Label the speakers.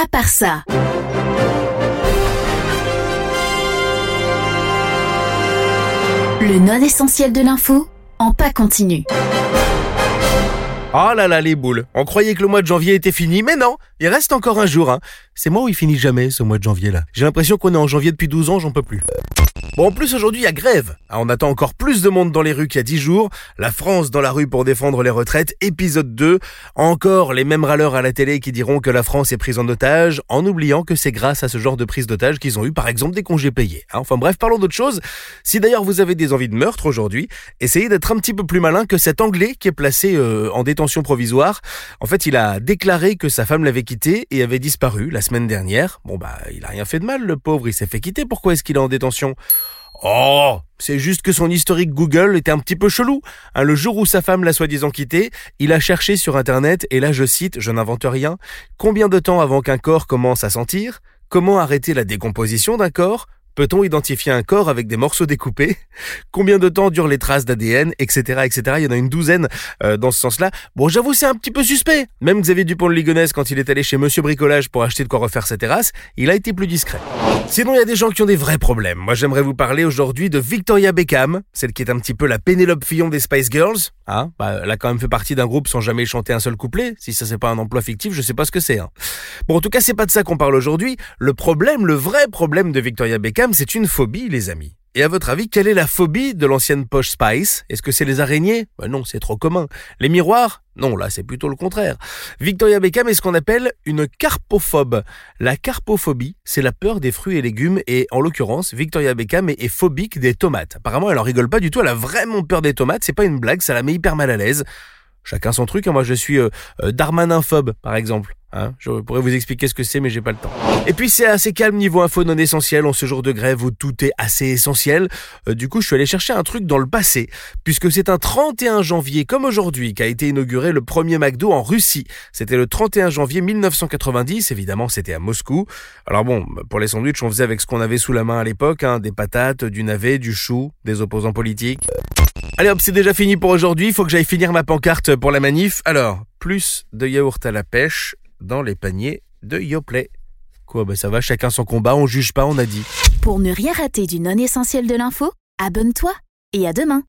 Speaker 1: à part ça. Le non essentiel de l'info en pas continu.
Speaker 2: Oh là là, les boules. On croyait que le mois de janvier était fini, mais non, il reste encore un jour. Hein. C'est moi où il finit jamais, ce mois de janvier là. J'ai l'impression qu'on est en janvier depuis 12 ans, j'en peux plus. Bon, en plus, aujourd'hui, il y a grève. Ah, on attend encore plus de monde dans les rues qu'il y a 10 jours. La France dans la rue pour défendre les retraites, épisode 2. Encore les mêmes râleurs à la télé qui diront que la France est prise en otage, en oubliant que c'est grâce à ce genre de prise d'otage qu'ils ont eu, par exemple, des congés payés. Hein. Enfin bref, parlons d'autre chose. Si d'ailleurs vous avez des envies de meurtre aujourd'hui, essayez d'être un petit peu plus malin que cet Anglais qui est placé euh, en détention provisoire. En fait, il a déclaré que sa femme l'avait quitté et avait disparu la semaine dernière. Bon bah, il a rien fait de mal, le pauvre, il s'est fait quitter. Pourquoi est-ce qu'il est en détention? Oh, c'est juste que son historique Google était un petit peu chelou. Hein, le jour où sa femme l'a soi-disant quitté, il a cherché sur Internet, et là je cite, je n'invente rien, combien de temps avant qu'un corps commence à sentir? Comment arrêter la décomposition d'un corps? Peut-on identifier un corps avec des morceaux découpés? Combien de temps durent les traces d'ADN, etc., etc. Il y en a une douzaine euh, dans ce sens-là. Bon, j'avoue, c'est un petit peu suspect. Même Xavier Dupont de Ligonnès, quand il est allé chez Monsieur Bricolage pour acheter de quoi refaire sa terrasse, il a été plus discret. Sinon, il y a des gens qui ont des vrais problèmes. Moi, j'aimerais vous parler aujourd'hui de Victoria Beckham, celle qui est un petit peu la Pénélope Fillon des Spice Girls. Hein? Bah, elle a quand même fait partie d'un groupe sans jamais chanter un seul couplet. Si ça c'est pas un emploi fictif, je sais pas ce que c'est. Hein. Bon, en tout cas, c'est pas de ça qu'on parle aujourd'hui. Le problème, le vrai problème de Victoria Beckham, c'est une phobie, les amis. Et à votre avis, quelle est la phobie de l'ancienne poche Spice? Est-ce que c'est les araignées? Ben Non, c'est trop commun. Les miroirs? Non, là c'est plutôt le contraire. Victoria Beckham est ce qu'on appelle une carpophobe. La carpophobie, c'est la peur des fruits et légumes et en l'occurrence, Victoria Beckham est, phobique des tomates. Apparemment, elle en rigole pas du tout, elle a vraiment peur des tomates, c'est pas une blague, ça la met hyper mal à l'aise. Chacun son truc, hein. moi je suis euh, euh par exemple. Hein je pourrais vous expliquer ce que c'est, mais j'ai pas le temps. Et puis c'est assez calme niveau info non essentiel en ce jour de grève où tout est assez essentiel. Euh, du coup, je suis allé chercher un truc dans le passé, puisque c'est un 31 janvier comme aujourd'hui qu'a été inauguré le premier McDo en Russie. C'était le 31 janvier 1990, évidemment c'était à Moscou. Alors bon, pour les sandwichs, on faisait avec ce qu'on avait sous la main à l'époque, hein, des patates, du navet, du chou, des opposants politiques. Allez hop, c'est déjà fini pour aujourd'hui, il faut que j'aille finir ma pancarte pour la manif. Alors, plus de yaourt à la pêche, dans les paniers de Yoplait. Quoi, bah ça va, chacun son combat, on juge pas, on a dit.
Speaker 1: Pour ne rien rater du non essentiel de l'info, abonne-toi et à demain.